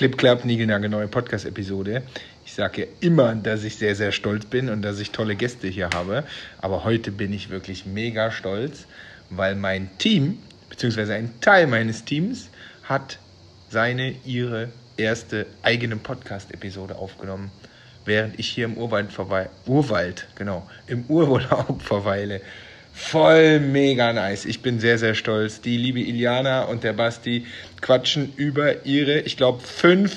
Clip Club, Nigelnagel, neue Podcast-Episode. Ich sage ja immer, dass ich sehr, sehr stolz bin und dass ich tolle Gäste hier habe. Aber heute bin ich wirklich mega stolz, weil mein Team, beziehungsweise ein Teil meines Teams, hat seine, ihre erste eigene Podcast-Episode aufgenommen, während ich hier im Urwald, verweile. Urwald, genau, im Urlaub verweile. Voll mega nice. Ich bin sehr, sehr stolz. Die liebe Iliana und der Basti quatschen über ihre, ich glaube, fünf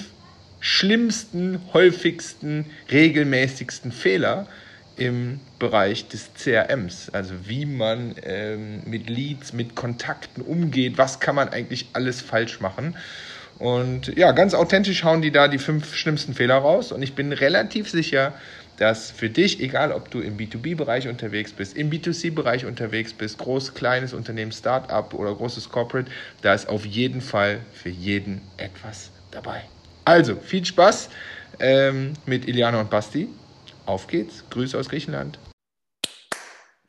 schlimmsten, häufigsten, regelmäßigsten Fehler im Bereich des CRMs. Also wie man ähm, mit Leads, mit Kontakten umgeht, was kann man eigentlich alles falsch machen. Und ja, ganz authentisch hauen die da die fünf schlimmsten Fehler raus. Und ich bin relativ sicher, dass für dich, egal ob du im B2B-Bereich unterwegs bist, im B2C-Bereich unterwegs bist, groß, kleines Unternehmen, Start-up oder großes Corporate, da ist auf jeden Fall für jeden etwas dabei. Also, viel Spaß ähm, mit Iliana und Basti. Auf geht's. Grüße aus Griechenland.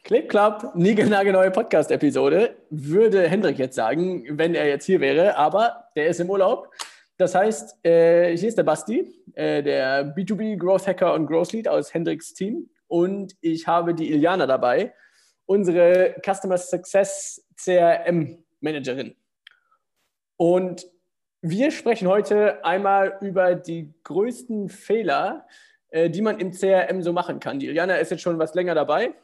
Clip Club, neue Podcast-Episode, würde Hendrik jetzt sagen, wenn er jetzt hier wäre, aber der ist im Urlaub. Das heißt, äh, hier ist der Basti, äh, der B2B Growth Hacker und Growth Lead aus Hendriks Team. Und ich habe die Iliana dabei, unsere Customer Success CRM Managerin. Und wir sprechen heute einmal über die größten Fehler, äh, die man im CRM so machen kann. Die Iliana ist jetzt schon was länger dabei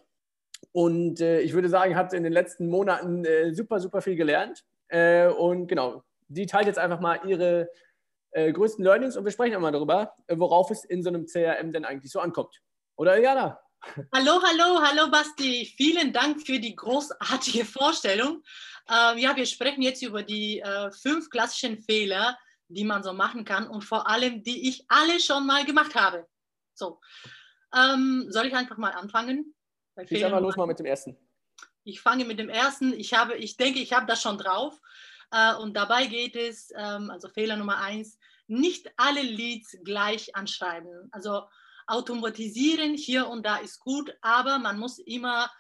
und äh, ich würde sagen, hat in den letzten Monaten äh, super, super viel gelernt. Äh, und genau, die teilt jetzt einfach mal ihre äh, größten Learnings und wir sprechen einmal darüber, äh, worauf es in so einem CRM denn eigentlich so ankommt. Oder Jana? Hallo, hallo, hallo Basti. Vielen Dank für die großartige Vorstellung. Ähm, ja, wir sprechen jetzt über die äh, fünf klassischen Fehler, die man so machen kann und vor allem, die ich alle schon mal gemacht habe. So, ähm, soll ich einfach mal anfangen? Ich mal los mal mit dem ersten. Ich fange mit dem ersten. Ich habe, ich denke, ich habe das schon drauf. Äh, und dabei geht es, ähm, also Fehler Nummer eins, nicht alle Leads gleich anschreiben. Also automatisieren hier und da ist gut, aber man muss immer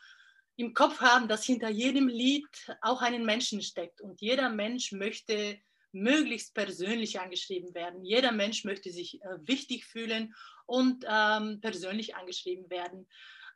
im Kopf haben, dass hinter jedem Lied auch einen Menschen steckt. Und jeder Mensch möchte möglichst persönlich angeschrieben werden. Jeder Mensch möchte sich äh, wichtig fühlen und ähm, persönlich angeschrieben werden.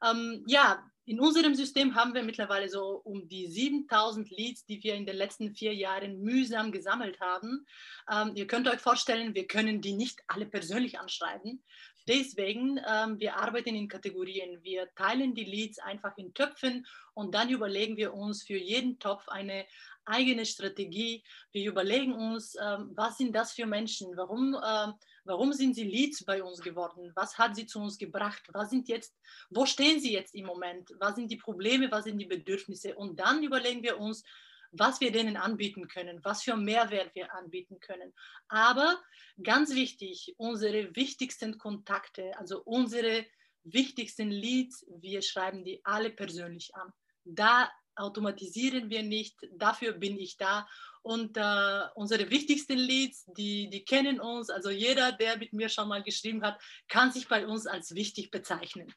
Ähm, ja, in unserem System haben wir mittlerweile so um die 7000 Leads, die wir in den letzten vier Jahren mühsam gesammelt haben. Ähm, ihr könnt euch vorstellen, wir können die nicht alle persönlich anschreiben. Deswegen, ähm, wir arbeiten in Kategorien. Wir teilen die Leads einfach in Töpfen und dann überlegen wir uns für jeden Topf eine eigene Strategie. Wir überlegen uns, ähm, was sind das für Menschen? Warum ähm, Warum sind sie Leads bei uns geworden? Was hat sie zu uns gebracht? Was sind jetzt, wo stehen sie jetzt im Moment? Was sind die Probleme? Was sind die Bedürfnisse? Und dann überlegen wir uns, was wir denen anbieten können, was für Mehrwert wir anbieten können. Aber ganz wichtig, unsere wichtigsten Kontakte, also unsere wichtigsten Leads, wir schreiben die alle persönlich an. Da automatisieren wir nicht, dafür bin ich da. Und äh, unsere wichtigsten Leads, die, die kennen uns, also jeder, der mit mir schon mal geschrieben hat, kann sich bei uns als wichtig bezeichnen.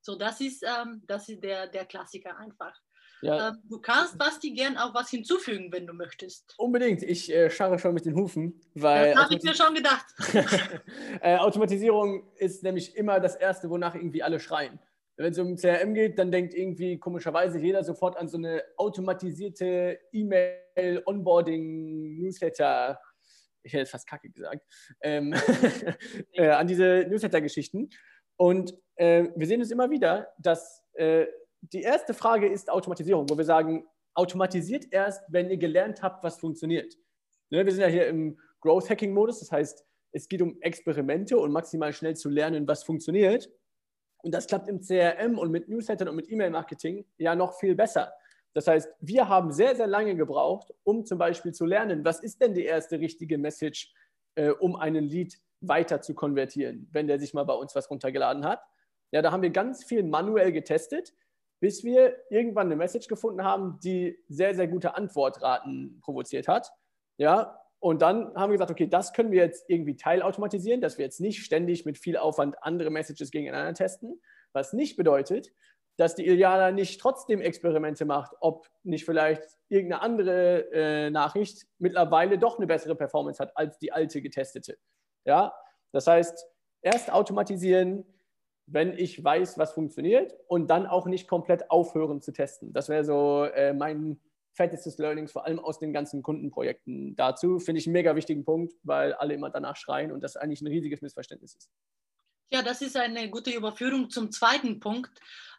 So, das ist, ähm, das ist der, der Klassiker einfach. Ja. Ähm, du kannst, Basti, gern auch was hinzufügen, wenn du möchtest. Unbedingt. Ich äh, scharre schon mit den Hufen, weil. Das habe ich mir schon gedacht. äh, Automatisierung ist nämlich immer das Erste, wonach irgendwie alle schreien wenn es um CRM geht, dann denkt irgendwie komischerweise jeder sofort an so eine automatisierte E-Mail, Onboarding, Newsletter, ich hätte fast kacke gesagt, ähm, äh, an diese Newsletter-Geschichten. Und äh, wir sehen es immer wieder, dass äh, die erste Frage ist Automatisierung, wo wir sagen, automatisiert erst, wenn ihr gelernt habt, was funktioniert. Ne, wir sind ja hier im Growth Hacking Modus, das heißt, es geht um Experimente und maximal schnell zu lernen, was funktioniert. Und das klappt im CRM und mit Newslettern und mit E-Mail-Marketing ja noch viel besser. Das heißt, wir haben sehr, sehr lange gebraucht, um zum Beispiel zu lernen, was ist denn die erste richtige Message, äh, um einen Lead weiter zu konvertieren, wenn der sich mal bei uns was runtergeladen hat. Ja, da haben wir ganz viel manuell getestet, bis wir irgendwann eine Message gefunden haben, die sehr, sehr gute Antwortraten provoziert hat. Ja, und dann haben wir gesagt, okay, das können wir jetzt irgendwie teilautomatisieren, dass wir jetzt nicht ständig mit viel Aufwand andere Messages gegeneinander testen. Was nicht bedeutet, dass die Iliana nicht trotzdem Experimente macht, ob nicht vielleicht irgendeine andere äh, Nachricht mittlerweile doch eine bessere Performance hat als die alte getestete. Ja, das heißt, erst automatisieren, wenn ich weiß, was funktioniert und dann auch nicht komplett aufhören zu testen. Das wäre so äh, mein fettestes Learnings, vor allem aus den ganzen Kundenprojekten dazu. Finde ich einen mega wichtigen Punkt, weil alle immer danach schreien und das eigentlich ein riesiges Missverständnis ist. Ja, das ist eine gute Überführung zum zweiten Punkt,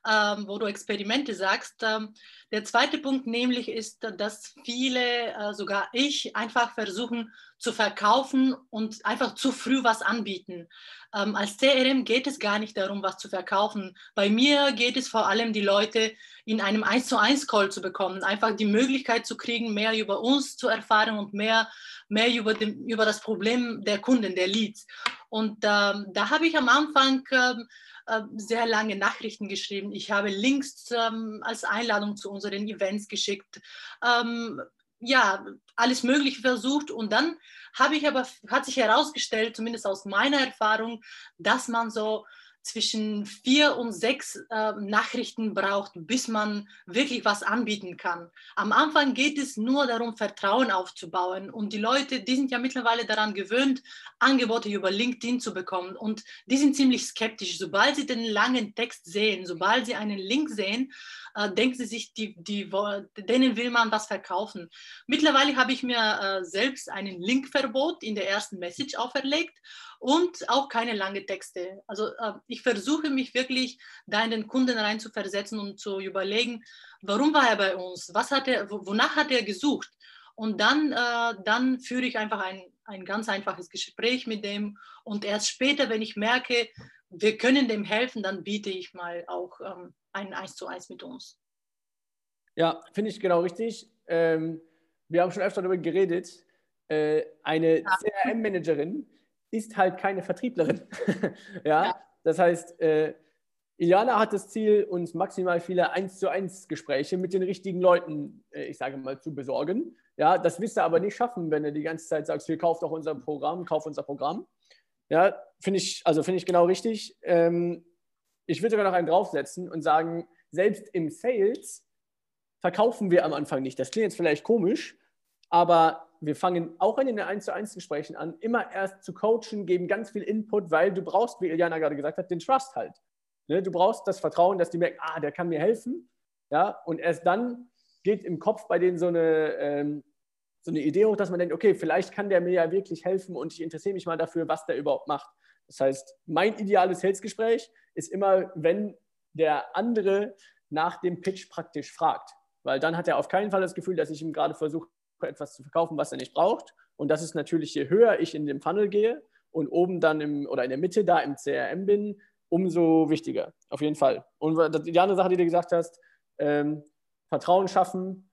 ähm, wo du Experimente sagst. Ähm, der zweite Punkt nämlich ist, dass viele, äh, sogar ich, einfach versuchen zu verkaufen und einfach zu früh was anbieten. Ähm, als CRM geht es gar nicht darum, was zu verkaufen. Bei mir geht es vor allem, die Leute in einem 1 zu 1 Call zu bekommen, einfach die Möglichkeit zu kriegen, mehr über uns zu erfahren und mehr, mehr über, dem, über das Problem der Kunden, der Leads. Und ähm, da habe ich am Anfang äh, sehr lange Nachrichten geschrieben. Ich habe Links ähm, als Einladung zu unseren Events geschickt. Ähm, ja, alles Mögliche versucht und dann habe ich aber, hat sich herausgestellt, zumindest aus meiner Erfahrung, dass man so zwischen vier und sechs äh, Nachrichten braucht, bis man wirklich was anbieten kann. Am Anfang geht es nur darum, Vertrauen aufzubauen. Und die Leute, die sind ja mittlerweile daran gewöhnt, Angebote über LinkedIn zu bekommen. Und die sind ziemlich skeptisch. Sobald sie den langen Text sehen, sobald sie einen Link sehen, äh, denken sie sich, die, die, denen will man was verkaufen. Mittlerweile habe ich mir äh, selbst einen Linkverbot in der ersten Message auferlegt und auch keine langen Texte. Also äh, ich versuche mich wirklich da in den Kunden rein zu versetzen und zu überlegen, warum war er bei uns, was hat er, wonach hat er gesucht. Und dann, äh, dann führe ich einfach ein, ein ganz einfaches Gespräch mit dem und erst später, wenn ich merke, wir können dem helfen, dann biete ich mal auch ähm, ein Eins zu eins mit uns. Ja, finde ich genau richtig. Ähm, wir haben schon öfter darüber geredet. Äh, eine ja. CRM-Managerin ist halt keine Vertrieblerin. ja? ja? das heißt, äh, Iliana hat das Ziel, uns maximal viele 1 zu 1 Gespräche mit den richtigen Leuten, äh, ich sage mal, zu besorgen. Ja, das wirst du aber nicht schaffen, wenn du die ganze Zeit sagst, wir kaufen doch unser Programm, kauf unser Programm. Ja, finde ich, also finde ich genau richtig. Ähm, ich würde sogar noch einen draufsetzen und sagen, selbst im Sales verkaufen wir am Anfang nicht. Das klingt jetzt vielleicht komisch, aber wir fangen auch in den 1 zu 1 Gesprächen an, immer erst zu coachen, geben ganz viel Input, weil du brauchst, wie Iliana gerade gesagt hat, den Trust halt. Ne? Du brauchst das Vertrauen, dass die merken, ah, der kann mir helfen. Ja? Und erst dann geht im Kopf bei denen so eine, ähm, so eine Idee hoch, dass man denkt, okay, vielleicht kann der mir ja wirklich helfen und ich interessiere mich mal dafür, was der überhaupt macht. Das heißt, mein ideales Sales-Gespräch ist immer, wenn der andere nach dem Pitch praktisch fragt. Weil dann hat er auf keinen Fall das Gefühl, dass ich ihm gerade versuche, etwas zu verkaufen, was er nicht braucht. Und das ist natürlich, je höher ich in dem Funnel gehe und oben dann im, oder in der Mitte da im CRM bin, umso wichtiger. Auf jeden Fall. Und die andere Sache, die du gesagt hast, ähm, Vertrauen schaffen,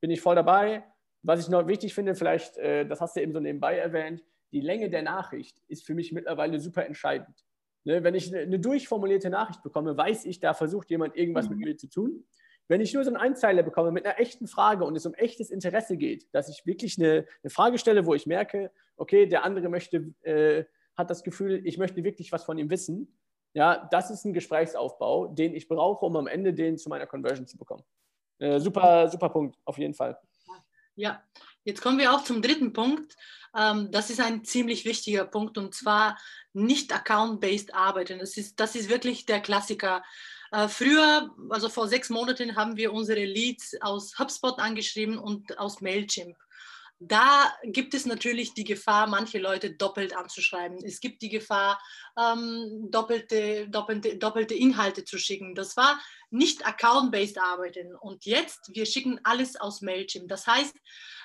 bin ich voll dabei. Was ich noch wichtig finde, vielleicht, äh, das hast du eben so nebenbei erwähnt, die Länge der Nachricht ist für mich mittlerweile super entscheidend. Ne, wenn ich eine durchformulierte Nachricht bekomme, weiß ich, da versucht jemand irgendwas mhm. mit mir zu tun. Wenn ich nur so einen Einzeiler bekomme mit einer echten Frage und es um echtes Interesse geht, dass ich wirklich eine, eine Frage stelle, wo ich merke, okay, der andere möchte, äh, hat das Gefühl, ich möchte wirklich was von ihm wissen, ja, das ist ein Gesprächsaufbau, den ich brauche, um am Ende den zu meiner Conversion zu bekommen. Äh, super, super Punkt, auf jeden Fall. Ja, jetzt kommen wir auch zum dritten Punkt. Ähm, das ist ein ziemlich wichtiger Punkt und zwar nicht account-based arbeiten. Das ist, das ist wirklich der Klassiker. Äh, früher, also vor sechs Monaten, haben wir unsere Leads aus HubSpot angeschrieben und aus Mailchimp. Da gibt es natürlich die Gefahr, manche Leute doppelt anzuschreiben. Es gibt die Gefahr, ähm, doppelte, doppelte, doppelte Inhalte zu schicken. Das war nicht account-based arbeiten. Und jetzt, wir schicken alles aus Mailchimp. Das heißt,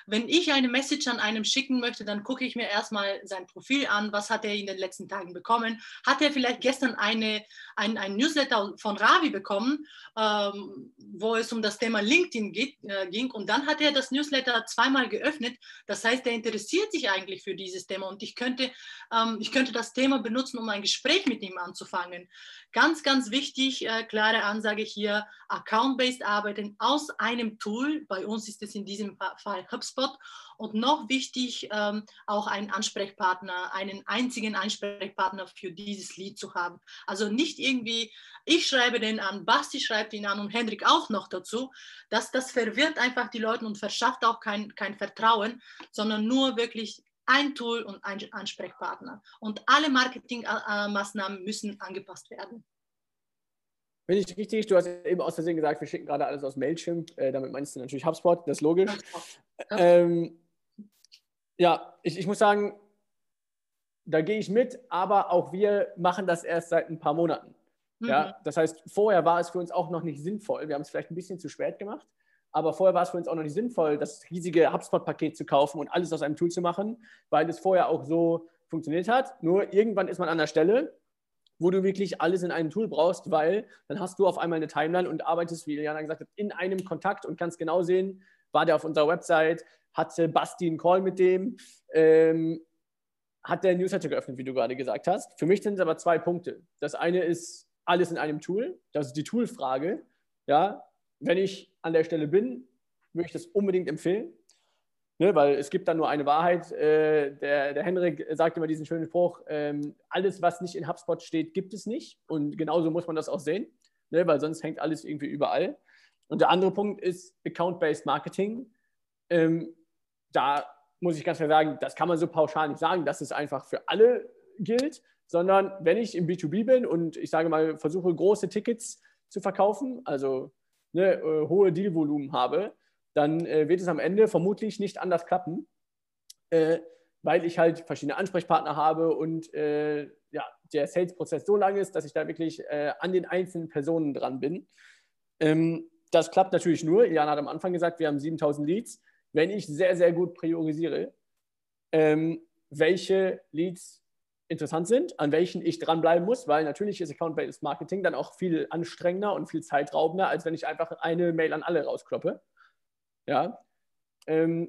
wenn ich eine Message an einem schicken möchte, dann gucke ich mir erstmal sein Profil an, was hat er in den letzten Tagen bekommen. Hat er vielleicht gestern eine, ein, ein Newsletter von Ravi bekommen, ähm, wo es um das Thema LinkedIn geht, äh, ging und dann hat er das Newsletter zweimal geöffnet. Das heißt, er interessiert sich eigentlich für dieses Thema und ich könnte, ähm, ich könnte das Thema benutzen, um ein Gespräch mit ihm anzufangen. Ganz, ganz wichtig, äh, klare Ansage hier, Account-Based arbeiten aus einem Tool. Bei uns ist es in diesem Fall HubSpot HubSpot und noch wichtig, ähm, auch einen Ansprechpartner, einen einzigen Ansprechpartner für dieses Lied zu haben. Also nicht irgendwie, ich schreibe den an, Basti schreibt ihn an und Hendrik auch noch dazu. Das, das verwirrt einfach die Leute und verschafft auch kein, kein Vertrauen, sondern nur wirklich ein Tool und ein Ansprechpartner. Und alle Marketingmaßnahmen müssen angepasst werden. Bin ich richtig? Du hast eben aus Versehen gesagt, wir schicken gerade alles aus Mailchimp. Äh, damit meinst du natürlich HubSpot, das ist logisch. Ähm, ja, ich, ich muss sagen, da gehe ich mit, aber auch wir machen das erst seit ein paar Monaten. Mhm. Ja, das heißt, vorher war es für uns auch noch nicht sinnvoll. Wir haben es vielleicht ein bisschen zu spät gemacht, aber vorher war es für uns auch noch nicht sinnvoll, das riesige HubSpot-Paket zu kaufen und alles aus einem Tool zu machen, weil es vorher auch so funktioniert hat. Nur irgendwann ist man an der Stelle, wo du wirklich alles in einem Tool brauchst, weil dann hast du auf einmal eine Timeline und arbeitest, wie Jana gesagt hat, in einem Kontakt und kannst genau sehen, war der auf unserer Website, hatte Basti einen Call mit dem, ähm, hat der Newsletter geöffnet, wie du gerade gesagt hast. Für mich sind es aber zwei Punkte. Das eine ist alles in einem Tool, das ist die Toolfrage. Ja, wenn ich an der Stelle bin, würde ich das unbedingt empfehlen. Ne, weil es gibt dann nur eine Wahrheit. Äh, der, der Henrik sagt immer diesen schönen Spruch, ähm, alles, was nicht in HubSpot steht, gibt es nicht. Und genauso muss man das auch sehen, ne, weil sonst hängt alles irgendwie überall. Und der andere Punkt ist Account-Based Marketing. Ähm, da muss ich ganz klar sagen, das kann man so pauschal nicht sagen, dass es einfach für alle gilt, sondern wenn ich im B2B bin und ich sage mal, versuche große Tickets zu verkaufen, also ne, äh, hohe Dealvolumen habe, dann äh, wird es am Ende vermutlich nicht anders klappen, äh, weil ich halt verschiedene Ansprechpartner habe und äh, ja, der Sales-Prozess so lang ist, dass ich da wirklich äh, an den einzelnen Personen dran bin. Ähm, das klappt natürlich nur, Jan hat am Anfang gesagt, wir haben 7000 Leads, wenn ich sehr, sehr gut priorisiere, ähm, welche Leads interessant sind, an welchen ich dranbleiben muss, weil natürlich ist Account-Based Marketing dann auch viel anstrengender und viel zeitraubender, als wenn ich einfach eine Mail an alle rauskloppe. Ja. Ähm,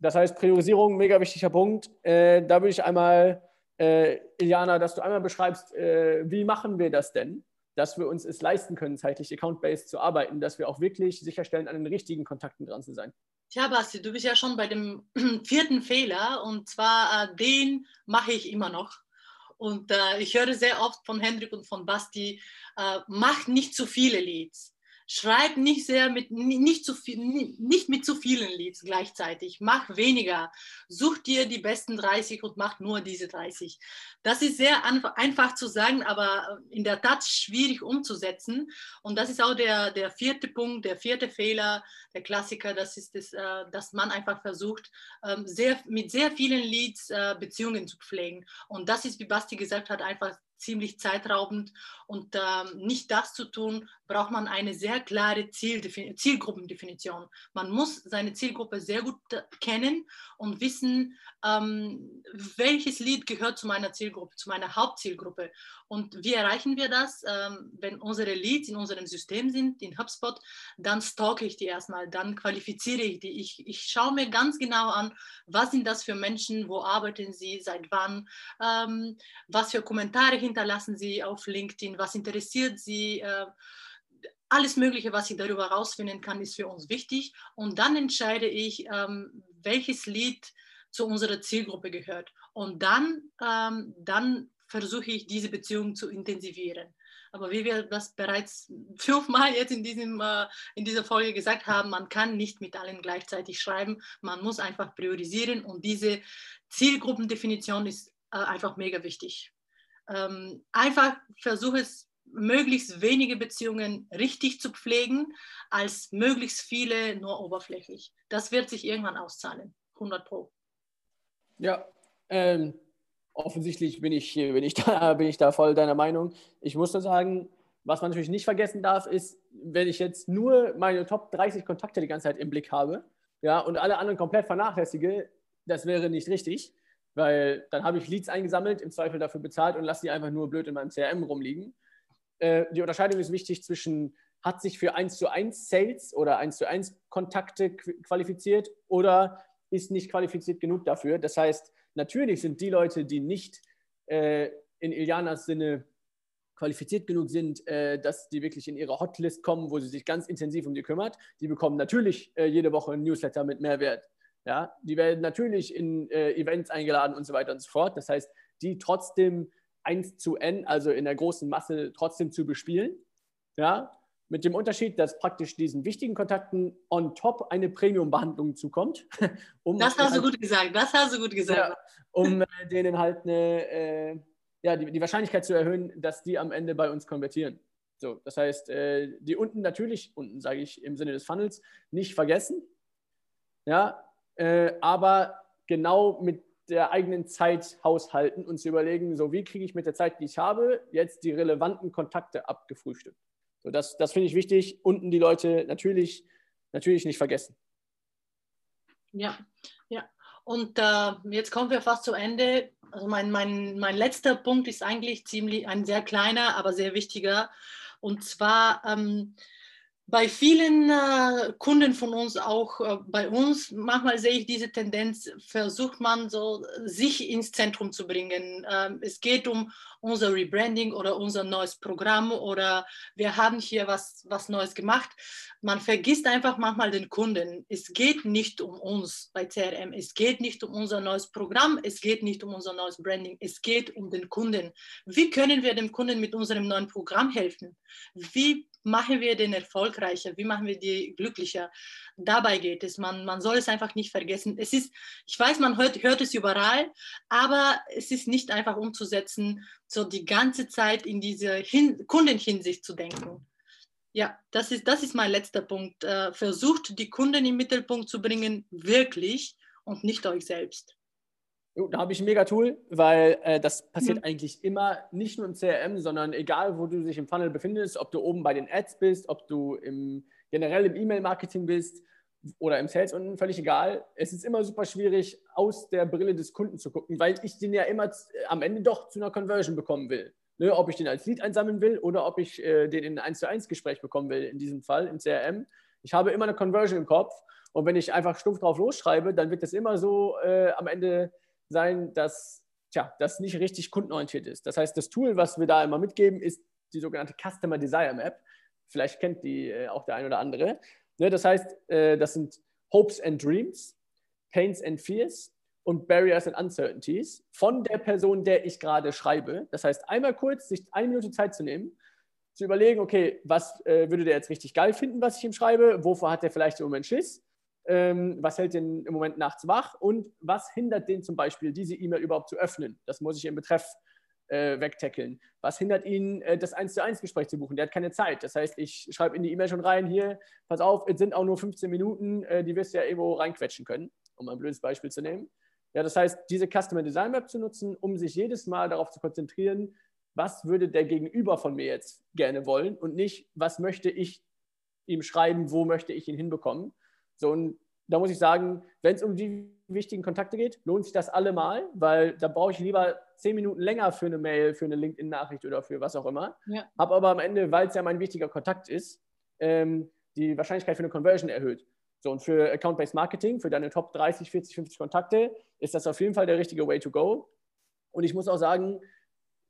das heißt, Priorisierung, mega wichtiger Punkt. Äh, da würde ich einmal, äh, Iliana, dass du einmal beschreibst, äh, wie machen wir das denn, dass wir uns es leisten können, zeitlich account-based zu arbeiten, dass wir auch wirklich sicherstellen, an den richtigen Kontakten dran zu sein. Tja, Basti, du bist ja schon bei dem vierten Fehler und zwar äh, den mache ich immer noch. Und äh, ich höre sehr oft von Hendrik und von Basti, äh, mach nicht zu viele Leads schreib nicht sehr mit nicht zu viel, nicht mit zu vielen Leads gleichzeitig. Mach weniger. Such dir die besten 30 und mach nur diese 30. Das ist sehr einfach zu sagen, aber in der Tat schwierig umzusetzen. Und das ist auch der, der vierte Punkt, der vierte Fehler, der Klassiker. Das ist das, äh, dass man einfach versucht, ähm, sehr, mit sehr vielen Leads äh, Beziehungen zu pflegen. Und das ist, wie Basti gesagt hat, einfach ziemlich zeitraubend. Und ähm, nicht das zu tun, braucht man eine sehr klare Zielgruppendefinition. Man muss seine Zielgruppe sehr gut kennen und wissen, ähm, welches Lied gehört zu meiner Zielgruppe, zu meiner Hauptzielgruppe. Und wie erreichen wir das? Ähm, wenn unsere Leads in unserem System sind, in HubSpot, dann stalke ich die erstmal, dann qualifiziere ich die. Ich, ich schaue mir ganz genau an, was sind das für Menschen, wo arbeiten sie, seit wann, ähm, was für Kommentare hinterlassen sie auf LinkedIn, was interessiert sie. Äh, alles Mögliche, was ich darüber herausfinden kann, ist für uns wichtig. Und dann entscheide ich, ähm, welches Lied zu unserer Zielgruppe gehört. Und dann, ähm, dann versuche ich, diese Beziehung zu intensivieren. Aber wie wir das bereits fünfmal jetzt in, diesem, äh, in dieser Folge gesagt haben, man kann nicht mit allen gleichzeitig schreiben. Man muss einfach priorisieren und diese Zielgruppendefinition ist äh, einfach mega wichtig. Ähm, einfach versuche es möglichst wenige Beziehungen richtig zu pflegen, als möglichst viele nur oberflächlich. Das wird sich irgendwann auszahlen, 100 Pro. Ja, ähm, offensichtlich bin ich, bin, ich da, bin ich da voll deiner Meinung. Ich muss nur sagen, was man natürlich nicht vergessen darf, ist, wenn ich jetzt nur meine Top 30 Kontakte die ganze Zeit im Blick habe ja, und alle anderen komplett vernachlässige, das wäre nicht richtig, weil dann habe ich Leads eingesammelt, im Zweifel dafür bezahlt und lasse die einfach nur blöd in meinem CRM rumliegen äh, die Unterscheidung ist wichtig zwischen, hat sich für 1 zu 1 Sales oder 1 zu 1 Kontakte qualifiziert oder ist nicht qualifiziert genug dafür. Das heißt, natürlich sind die Leute, die nicht äh, in Ilianas Sinne qualifiziert genug sind, äh, dass die wirklich in ihre Hotlist kommen, wo sie sich ganz intensiv um die kümmert, die bekommen natürlich äh, jede Woche ein Newsletter mit Mehrwert. Ja, die werden natürlich in äh, Events eingeladen und so weiter und so fort. Das heißt, die trotzdem 1 zu N, also in der großen Masse, trotzdem zu bespielen. Ja, mit dem Unterschied, dass praktisch diesen wichtigen Kontakten on top eine Premium-Behandlung zukommt. Um das hast halt, du gut gesagt, das hast du gut gesagt. Ja, um äh, denen halt eine, äh, ja, die, die Wahrscheinlichkeit zu erhöhen, dass die am Ende bei uns konvertieren. So, das heißt, äh, die unten natürlich, unten sage ich im Sinne des Funnels, nicht vergessen. Ja, äh, aber genau mit der eigenen Zeit haushalten und zu überlegen, so wie kriege ich mit der Zeit, die ich habe, jetzt die relevanten Kontakte abgefrühstückt. So, das das finde ich wichtig. Unten die Leute natürlich, natürlich nicht vergessen. Ja, ja. Und äh, jetzt kommen wir fast zu Ende. Also mein, mein, mein letzter Punkt ist eigentlich ziemlich ein sehr kleiner, aber sehr wichtiger. Und zwar ähm, bei vielen äh, Kunden von uns, auch äh, bei uns, manchmal sehe ich diese Tendenz, versucht man so, sich ins Zentrum zu bringen. Ähm, es geht um unser Rebranding oder unser neues Programm oder wir haben hier was, was Neues gemacht. Man vergisst einfach manchmal den Kunden. Es geht nicht um uns bei CRM, es geht nicht um unser neues Programm, es geht nicht um unser neues Branding, es geht um den Kunden. Wie können wir dem Kunden mit unserem neuen Programm helfen? Wie machen wir den erfolgreicher? Wie machen wir die glücklicher? Dabei geht es. Man, man soll es einfach nicht vergessen. Es ist, ich weiß, man hört, hört es überall, aber es ist nicht einfach umzusetzen, so die ganze Zeit in diese Hin Kundenhinsicht zu denken. Ja, das ist, das ist mein letzter Punkt. Äh, versucht, die Kunden im Mittelpunkt zu bringen, wirklich und nicht euch selbst. Da habe ich ein Mega-Tool, weil äh, das passiert mhm. eigentlich immer, nicht nur im CRM, sondern egal, wo du dich im Funnel befindest, ob du oben bei den Ads bist, ob du im, generell im E-Mail-Marketing bist oder im Sales unten, völlig egal. Es ist immer super schwierig, aus der Brille des Kunden zu gucken, weil ich den ja immer am Ende doch zu einer Conversion bekommen will. Ne, ob ich den als Lead einsammeln will oder ob ich äh, den in ein 1 zu 1 Gespräch bekommen will, in diesem Fall im CRM. Ich habe immer eine Conversion im Kopf und wenn ich einfach stumpf drauf losschreibe, dann wird das immer so äh, am Ende sein, dass tja, das nicht richtig kundenorientiert ist. Das heißt, das Tool, was wir da immer mitgeben, ist die sogenannte Customer Desire Map. Vielleicht kennt die äh, auch der ein oder andere. Ne, das heißt, äh, das sind Hopes and Dreams, Pains and Fears und Barriers and Uncertainties von der Person, der ich gerade schreibe. Das heißt, einmal kurz sich eine Minute Zeit zu nehmen, zu überlegen, okay, was äh, würde der jetzt richtig geil finden, was ich ihm schreibe? Wovor hat er vielleicht im Moment Schiss? Ähm, was hält den im Moment nachts wach und was hindert den zum Beispiel, diese E-Mail überhaupt zu öffnen. Das muss ich im Betreff äh, wegtackeln. Was hindert ihn, äh, das 1 zu 1 Gespräch zu buchen? Der hat keine Zeit. Das heißt, ich schreibe in die E-Mail schon rein, hier, pass auf, es sind auch nur 15 Minuten, äh, die wirst du ja irgendwo reinquetschen können, um ein blödes Beispiel zu nehmen. Ja, das heißt, diese Customer Design Map zu nutzen, um sich jedes Mal darauf zu konzentrieren, was würde der Gegenüber von mir jetzt gerne wollen und nicht, was möchte ich ihm schreiben, wo möchte ich ihn hinbekommen. So, und da muss ich sagen, wenn es um die wichtigen Kontakte geht, lohnt sich das allemal, weil da brauche ich lieber zehn Minuten länger für eine Mail, für eine LinkedIn-Nachricht oder für was auch immer. Ja. Habe aber am Ende, weil es ja mein wichtiger Kontakt ist, ähm, die Wahrscheinlichkeit für eine Conversion erhöht. So, und für Account-Based Marketing, für deine Top 30, 40, 50 Kontakte, ist das auf jeden Fall der richtige Way to go. Und ich muss auch sagen,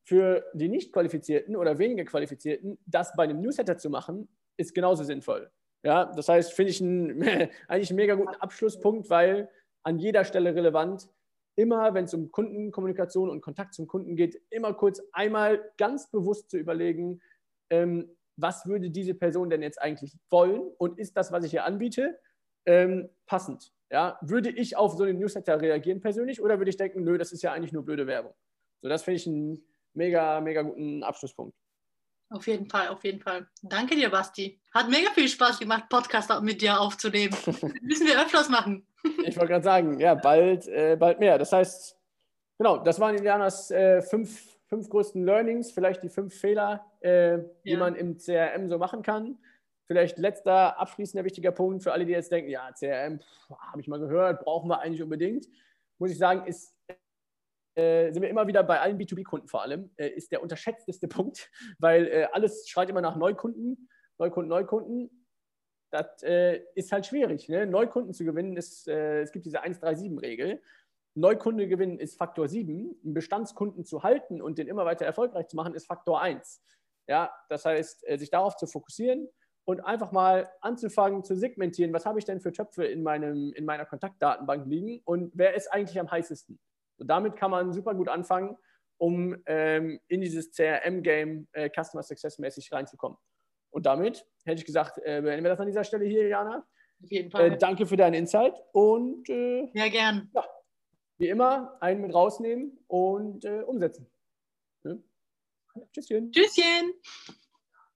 für die nicht qualifizierten oder weniger qualifizierten, das bei einem Newsletter zu machen, ist genauso sinnvoll. Ja, das heißt, finde ich einen, eigentlich einen mega guten Abschlusspunkt, weil an jeder Stelle relevant, immer wenn es um Kundenkommunikation und Kontakt zum Kunden geht, immer kurz einmal ganz bewusst zu überlegen, ähm, was würde diese Person denn jetzt eigentlich wollen und ist das, was ich hier anbiete, ähm, passend? Ja, würde ich auf so einen Newsletter reagieren persönlich oder würde ich denken, nö, das ist ja eigentlich nur blöde Werbung? So, das finde ich einen mega, mega guten Abschlusspunkt. Auf jeden Fall, auf jeden Fall. Danke dir, Basti. Hat mega viel Spaß gemacht, Podcast mit dir aufzunehmen. Müssen wir öfters machen. ich wollte gerade sagen, ja, bald, äh, bald mehr. Das heißt, genau, das waren Ilianas äh, fünf, fünf größten Learnings, vielleicht die fünf Fehler, äh, die ja. man im CRM so machen kann. Vielleicht letzter abschließender wichtiger Punkt für alle, die jetzt denken, ja, CRM, habe ich mal gehört, brauchen wir eigentlich unbedingt. Muss ich sagen, ist äh, sind wir immer wieder bei allen B2B-Kunden vor allem, äh, ist der unterschätzteste Punkt, weil äh, alles schreit immer nach Neukunden, Neukunden, Neukunden. Das äh, ist halt schwierig. Ne? Neukunden zu gewinnen, ist, äh, es gibt diese 137-Regel. Neukunde gewinnen ist Faktor 7. Einen Bestandskunden zu halten und den immer weiter erfolgreich zu machen, ist Faktor 1. Ja, das heißt, sich darauf zu fokussieren und einfach mal anzufangen zu segmentieren, was habe ich denn für Töpfe in, meinem, in meiner Kontaktdatenbank liegen und wer ist eigentlich am heißesten. Und damit kann man super gut anfangen, um ähm, in dieses CRM-Game äh, Customer Success-mäßig reinzukommen. Und damit hätte ich gesagt, äh, beenden wir das an dieser Stelle hier, Jana. Auf jeden Fall. Äh, danke für deinen Insight und äh, ja, gern. Ja, wie immer, einen mit rausnehmen und äh, umsetzen. Ne? Tschüsschen. Tschüsschen.